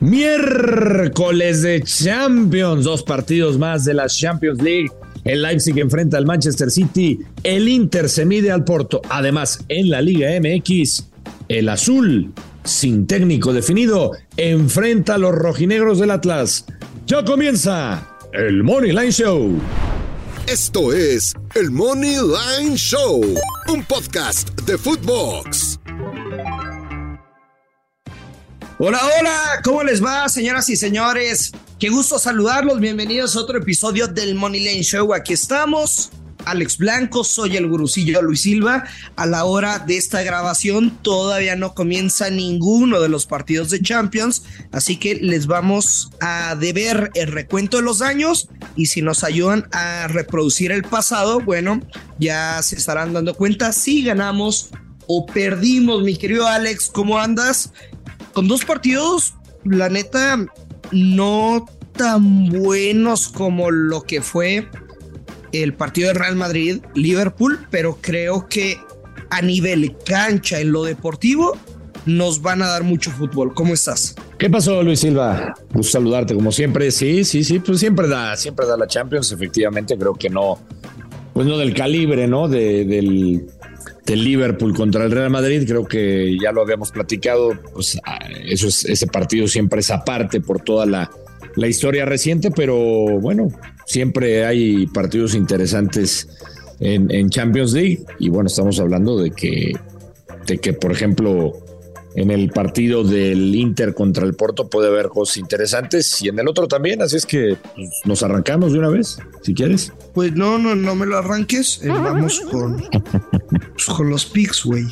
Miércoles de Champions, dos partidos más de la Champions League. El Leipzig enfrenta al Manchester City, el Inter se mide al Porto. Además, en la Liga MX, el azul, sin técnico definido, enfrenta a los rojinegros del Atlas. Ya comienza el Money Line Show. Esto es el Money Line Show, un podcast de Footbox. Hola, hola, ¿cómo les va, señoras y señores? Qué gusto saludarlos, bienvenidos a otro episodio del Money Lane Show. Aquí estamos, Alex Blanco, soy el gurusillo Luis Silva. A la hora de esta grabación todavía no comienza ninguno de los partidos de Champions, así que les vamos a deber el recuento de los años y si nos ayudan a reproducir el pasado, bueno, ya se estarán dando cuenta si ganamos o perdimos. Mi querido Alex, ¿cómo andas? Con dos partidos, la neta, no tan buenos como lo que fue el partido de Real Madrid-Liverpool, pero creo que a nivel cancha en lo deportivo nos van a dar mucho fútbol. ¿Cómo estás? ¿Qué pasó, Luis Silva? Gusto saludarte como siempre. Sí, sí, sí, pues siempre da, siempre da la Champions. Efectivamente, creo que no, pues no del calibre, ¿no? De, del del Liverpool contra el Real Madrid, creo que ya lo habíamos platicado, pues ah, eso es, ese partido siempre es aparte por toda la, la historia reciente, pero bueno, siempre hay partidos interesantes en, en, Champions League y bueno, estamos hablando de que, de que por ejemplo, en el partido del Inter contra el Porto puede haber cosas interesantes y en el otro también, así es que pues, nos arrancamos de una vez, si quieres. Pues no, no, no me lo arranques, eh, vamos con, pues, con los pics, güey.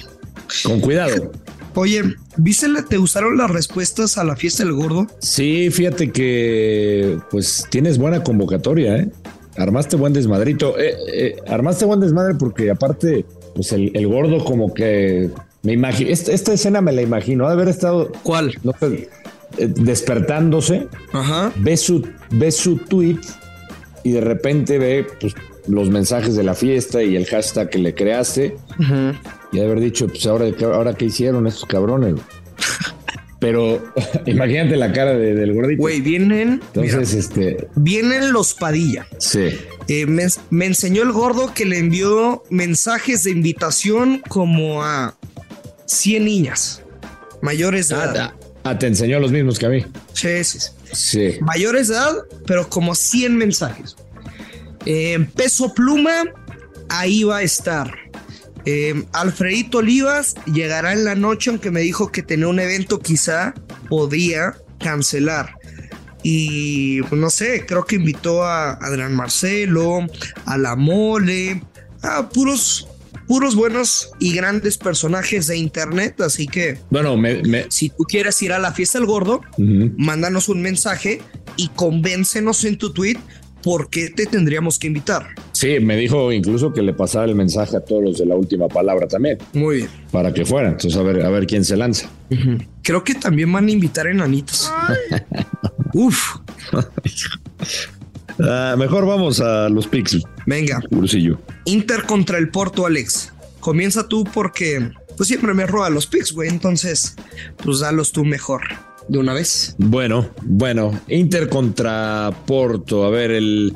Con cuidado. Oye, ¿viste, te usaron las respuestas a la fiesta del gordo? Sí, fíjate que pues tienes buena convocatoria, ¿eh? Armaste buen desmadrito. Eh, eh, armaste buen desmadre porque aparte, pues el, el gordo como que me imagino, esta, esta, escena me la imagino, de haber estado. ¿Cuál? No eh, despertándose, Ajá. ve su, ve su tweet y de repente ve pues, los mensajes de la fiesta y el hashtag que le creaste. Ajá. Y de haber dicho, pues ahora, ahora qué hicieron estos cabrones. Pero imagínate la cara de, del gordito. Güey, vienen. Entonces, mira, este. Vienen los Padilla. Sí. Eh, me, me enseñó el gordo que le envió mensajes de invitación como a 100 niñas mayores de ah, edad. Ah, te enseñó los mismos que a mí. Sí, sí, sí. sí. Mayores de edad, pero como 100 mensajes. Eh, peso pluma, ahí va a estar. Eh, Alfredito Olivas llegará en la noche, aunque me dijo que tenía un evento, quizá podía cancelar. Y pues, no sé, creo que invitó a Adrián Marcelo, a La Mole, a puros puros buenos y grandes personajes de internet. Así que, bueno, me, me... si tú quieres ir a la fiesta del gordo, uh -huh. mándanos un mensaje y convéncenos en tu tweet por qué te tendríamos que invitar. Sí, me dijo incluso que le pasara el mensaje a todos los de la última palabra también. Muy bien. Para que fueran. Entonces, a ver, a ver quién se lanza. Uh -huh. Creo que también van a invitar enanitos. Uf. Uh, mejor vamos a los picks. Venga. Cursillo. Inter contra el Porto, Alex. Comienza tú porque pues siempre me roba los picks, güey. Entonces, pues dalos tú mejor. De una vez. Bueno, bueno. Inter contra Porto. A ver, el,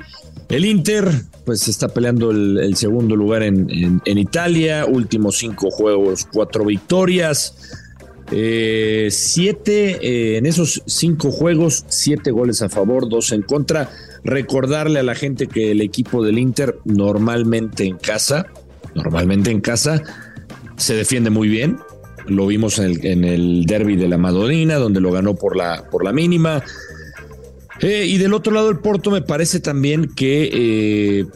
el Inter pues está peleando el, el segundo lugar en, en, en, Italia. Últimos cinco juegos, cuatro victorias. Eh, siete, eh, en esos cinco juegos, siete goles a favor, dos en contra. Recordarle a la gente que el equipo del Inter normalmente en casa, normalmente en casa, se defiende muy bien. Lo vimos en el, en el derby de la Madonina, donde lo ganó por la, por la mínima. Eh, y del otro lado, el Porto me parece también que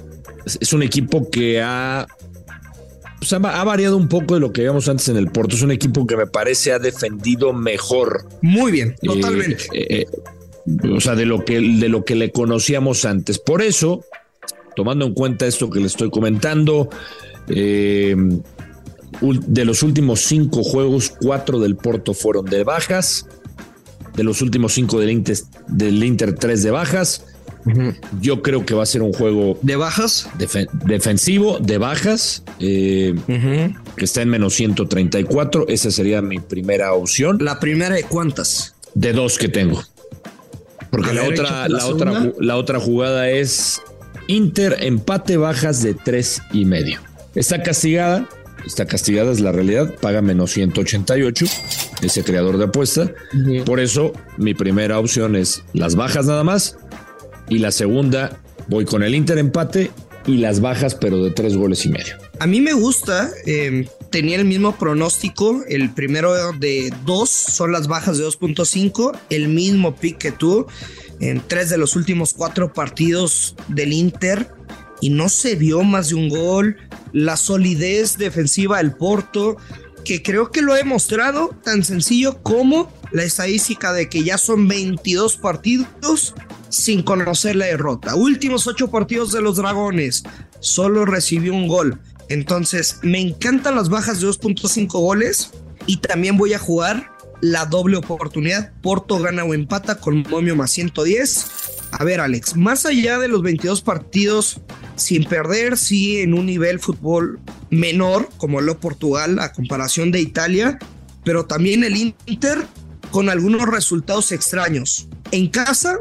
es un equipo que ha, pues ha, ha, variado un poco de lo que veíamos antes en el Porto. Es un equipo que me parece ha defendido mejor. Muy bien, totalmente. Eh, o sea, de lo que, de lo que le conocíamos antes. Por eso, tomando en cuenta esto que le estoy comentando, eh, de los últimos cinco juegos, cuatro del Porto fueron de bajas. De los últimos cinco del Inter, del Inter tres de bajas. Uh -huh. Yo creo que va a ser un juego de bajas, def defensivo, de bajas, eh, uh -huh. que está en menos 134. Esa sería mi primera opción. ¿La primera de cuántas? de dos que tengo. Porque la, otra, la, otra, la otra jugada es Inter empate bajas de tres y medio. Está castigada, está castigada es la realidad, paga menos 188 ese creador de apuesta. Por eso mi primera opción es las bajas nada más y la segunda voy con el Inter empate y las bajas pero de tres goles y medio. A mí me gusta, em, tenía el mismo pronóstico, el primero de dos son las bajas de 2.5, el mismo pick que tú en tres de los últimos cuatro partidos del Inter y no se vio más de un gol, la solidez defensiva del Porto, que creo que lo he mostrado tan sencillo como la estadística de que ya son 22 partidos sin conocer la derrota. Últimos ocho partidos de los Dragones, solo recibió un gol. Entonces, me encantan las bajas de 2.5 goles y también voy a jugar la doble oportunidad. Porto gana o empata con momio más 110. A ver, Alex, más allá de los 22 partidos sin perder, sí en un nivel fútbol menor, como lo Portugal a comparación de Italia, pero también el Inter con algunos resultados extraños. En casa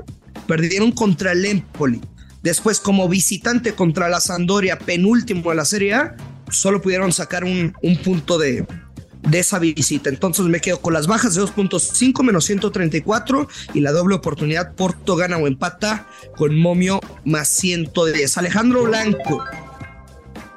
perdieron contra el Empoli. Después, como visitante contra la Sandoria, penúltimo de la Serie A, solo pudieron sacar un, un punto de, esa visita. Entonces me quedo con las bajas de 2.5 menos 134 y la doble oportunidad Porto gana o empata con momio más 110. Alejandro Blanco,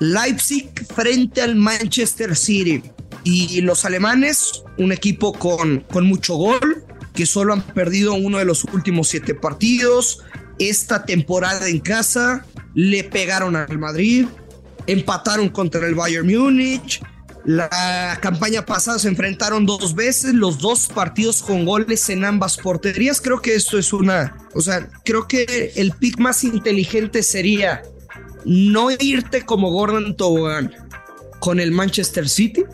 Leipzig frente al Manchester City y los alemanes, un equipo con mucho gol, que solo han perdido uno de los últimos siete partidos. Esta temporada en casa le pegaron al Madrid, empataron contra el Bayern Múnich. La campaña pasada se enfrentaron dos veces, los dos partidos con goles en ambas porterías. Creo que esto es una, o sea, creo que el pick más inteligente sería no irte como Gordon Tobogán con el Manchester City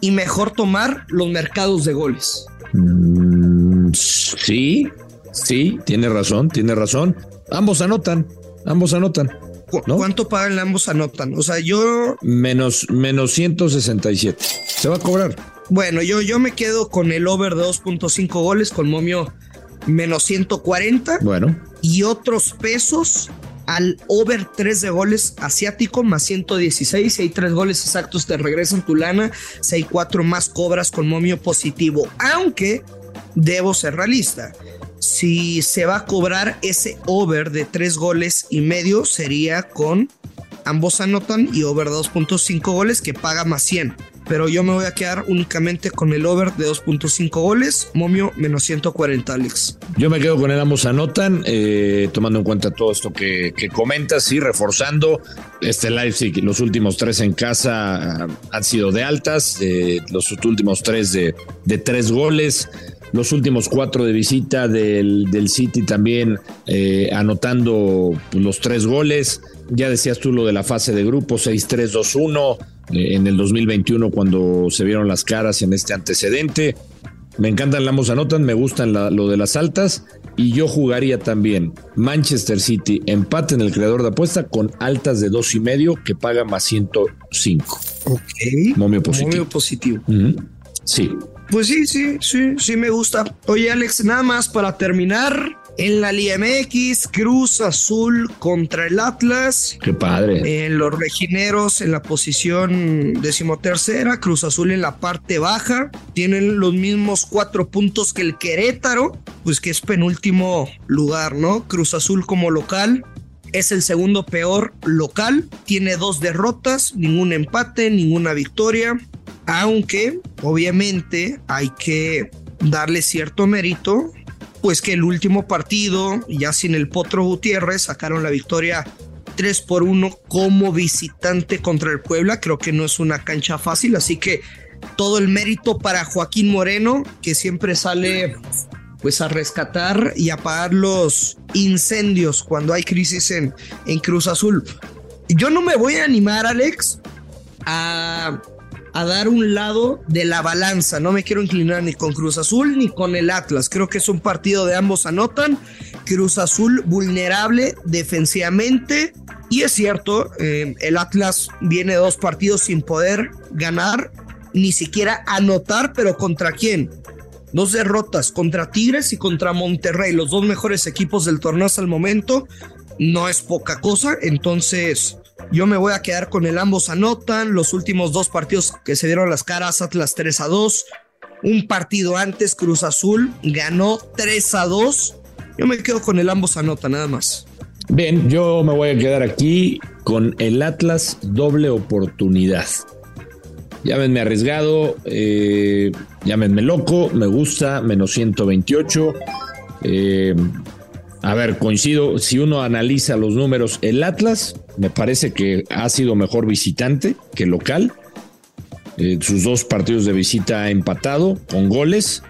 y mejor tomar los mercados de goles. Mm, sí, sí, tiene razón, tiene razón. Ambos anotan, ambos anotan. ¿Cuánto pagan ambos anotan? O sea, yo... Menos, menos 167. Se va a cobrar. Bueno, yo, yo me quedo con el over de 2.5 goles con momio menos 140. Bueno. Y otros pesos al over 3 de goles asiático más 116. Si hay 3 goles exactos, te regresan tu lana. Si hay 4 más, cobras con momio positivo. Aunque debo ser realista. Si se va a cobrar ese over de 3 goles y medio, sería con ambos anotan y over 2.5 goles que paga más 100 pero yo me voy a quedar únicamente con el over de 2.5 goles, momio menos 140, Alex. Yo me quedo con el ambos anotan, eh, tomando en cuenta todo esto que, comentas y reforzando. Este Leipzig, los últimos tres en casa ah, han sido de altas, los últimos tres de, de tres goles los últimos cuatro de visita del, del City también eh, anotando los tres goles. Ya decías tú lo de la fase de grupo 6-3-2-1 en el 2021 cuando se vieron las caras en este antecedente. Me encantan ambos anotan, me gustan lo de las altas y yo jugaría también Manchester City empate en el creador de apuesta con altas de dos y medio que paga más 105. Ok. Momio positivo. Momio positivo. Sí. Pues sí, sí, sí, sí me gusta. Oye Alex, nada más para terminar, en la Liga MX, Cruz Azul contra el Atlas. Qué padre. En los regineros en la posición decimotercera, Cruz Azul en la parte baja. Tienen los mismos cuatro puntos que el Querétaro, pues que es penúltimo lugar, ¿no? Cruz Azul como local. Es el segundo peor local. Tiene dos derrotas, ningún empate, ninguna victoria. Aunque, obviamente, hay que darle cierto mérito pues que el último partido, ya sin el Potro Gutiérrez, sacaron la victoria 3 por 1 como visitante contra el Puebla. Creo que no es una cancha fácil, así que todo el mérito para Joaquín Moreno, que siempre sale pues a rescatar y apagar los incendios cuando hay crisis en, en Cruz Azul. Yo no me voy a animar, Alex, a a dar un lado de la balanza. No me quiero inclinar ni con Cruz Azul ni con el Atlas. Creo que es un partido de ambos anotan. Cruz Azul vulnerable defensivamente. Y es cierto, eh, el Atlas viene dos partidos sin poder ganar, ni siquiera anotar, pero ¿contra quién? dos derrotas contra Tigres y contra Monterrey, los dos mejores equipos del torneo hasta el momento, no es poca cosa. Entonces, yo me voy a quedar con el ambos anotan. Los últimos dos partidos que se dieron las caras, Atlas 3 a 2. Un partido antes, Cruz Azul ganó 3 a 2. Yo me quedo con el ambos anotan, nada más. Bien, yo me voy a quedar aquí con el Atlas doble oportunidad. Llámenme arriesgado, eh, llámenme loco, me gusta, menos 128. Eh, a ver, coincido, si uno analiza los números, el Atlas me parece que ha sido mejor visitante que local. Eh, sus dos partidos de visita ha empatado con goles,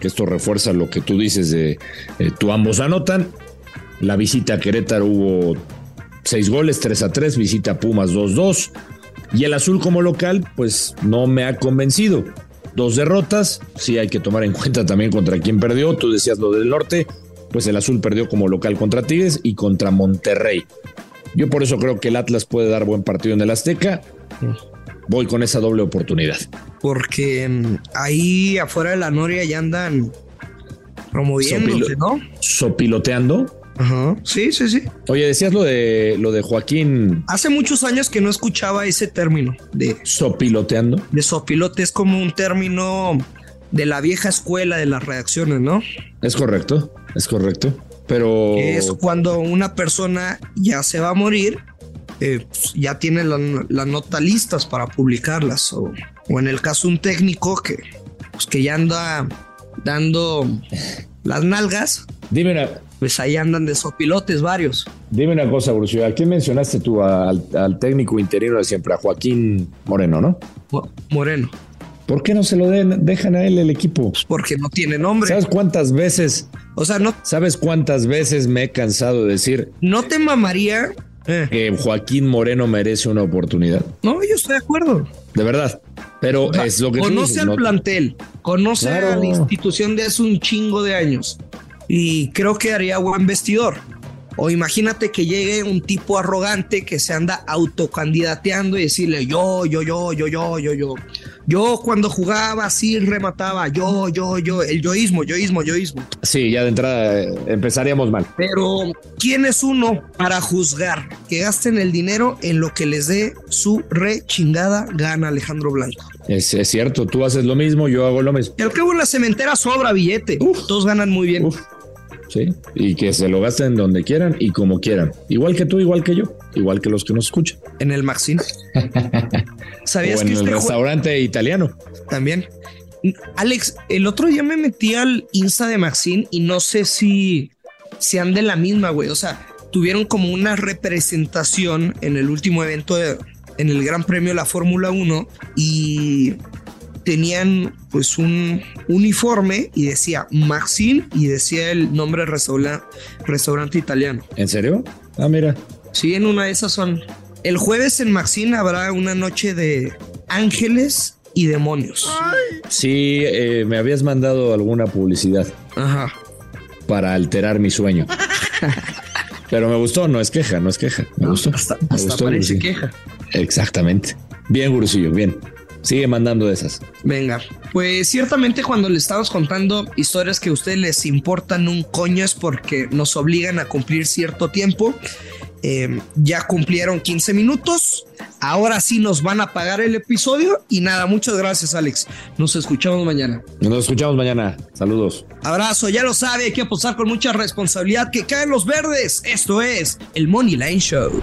que esto refuerza lo que tú dices de tú ambos anotan. La visita a Querétaro hubo seis goles, 3 a 3, visita a Pumas 2-2. Y el azul como local, pues no me ha convencido. Dos derrotas, sí hay que tomar en cuenta también contra quién perdió. Tú decías lo del norte, pues el azul perdió como local contra Tigres y contra Monterrey. Yo por eso creo que el Atlas puede dar buen partido en el Azteca. Voy con esa doble oportunidad. Porque mm, ahí afuera de la Noria ya andan promoviéndose, ¿no? Sopiloteando. Ajá. Sí, sí, sí. Oye, decías lo de lo de Joaquín. Hace muchos años que no escuchaba ese término de sopiloteando. De sopilote es como un término de la vieja escuela de las reacciones, ¿no? Es correcto, es correcto. Pero es cuando una persona ya se va a morir, eh, pues, ya tiene las notas listas para publicarlas. O, en el caso un técnico que, pues, que ya anda dando las nalgas. Dime pues ahí andan de sopilotes varios. Dime una cosa, Brucio, ¿a quién mencionaste tú? Al, técnico interino de siempre, a Joaquín Moreno, ¿no? Moreno. ¿Por qué no se lo den, dejan a él el equipo? Pues porque no tiene nombre. ¿Sabes cuántas veces? O sea, no. ¿Sabes cuántas veces me he cansado de decir? No te mamaría eh. que Joaquín Moreno merece una oportunidad. No, yo estoy de acuerdo. De verdad. Pero es lo que conoce al plantel, conoce a la institución de hace un chingo de años y creo que haría buen vestidor. O imagínate que llegue un tipo arrogante que se anda autocandidateando y decirle yo, yo, yo, yo, yo, yo, yo. Yo cuando jugaba así remataba, yo, yo, yo, el yoísmo, yoísmo, yoísmo. Sí, ya de entrada eh, empezaríamos mal. Pero, ¿quién es uno para juzgar que gasten el dinero en lo que les dé su re chingada gana Alejandro Blanco? Es, cierto, tú haces lo mismo, yo hago lo mismo. Y al cabo en la cementera sobra billete. Todos ganan muy bien. ¿Sí? Y que se lo gasten donde quieran y como quieran. Igual que tú, igual que yo, igual que los que nos escuchan. En el Maxine. ¿Sabías o en el este restaurante italiano. También. Alex, el otro día me metí al Insta de Maxine y no sé si sean de la misma, güey. O sea, tuvieron como una representación en el último evento en el Gran Premio de la Fórmula 1 y tenían pues un uniforme y decía Maxine y decía el nombre restaurante, restaurante italiano. ¿En serio? Ah, mira. Sí, en una de esas son. El jueves en Maxine habrá una noche de ángeles y demonios. Sí, eh, me habías mandado alguna publicidad. Ajá. Para alterar mi sueño. Pero me gustó, no es queja, no es queja. Me gustó. Hasta, parece queja. Exactamente. Bien, Gurusillo, bien. Sigue mandando esas. Venga, pues ciertamente cuando le estamos contando historias que a ustedes les importan un coño es porque nos obligan a cumplir cierto tiempo. Eh, ya cumplieron 15 minutos. Ahora sí nos van a pagar el episodio. Y nada, muchas gracias, Alex. Nos escuchamos mañana. Nos escuchamos mañana. Saludos. Abrazo, ya lo sabe, hay que apostar con mucha responsabilidad que caen los verdes. Esto es el Money Line Show.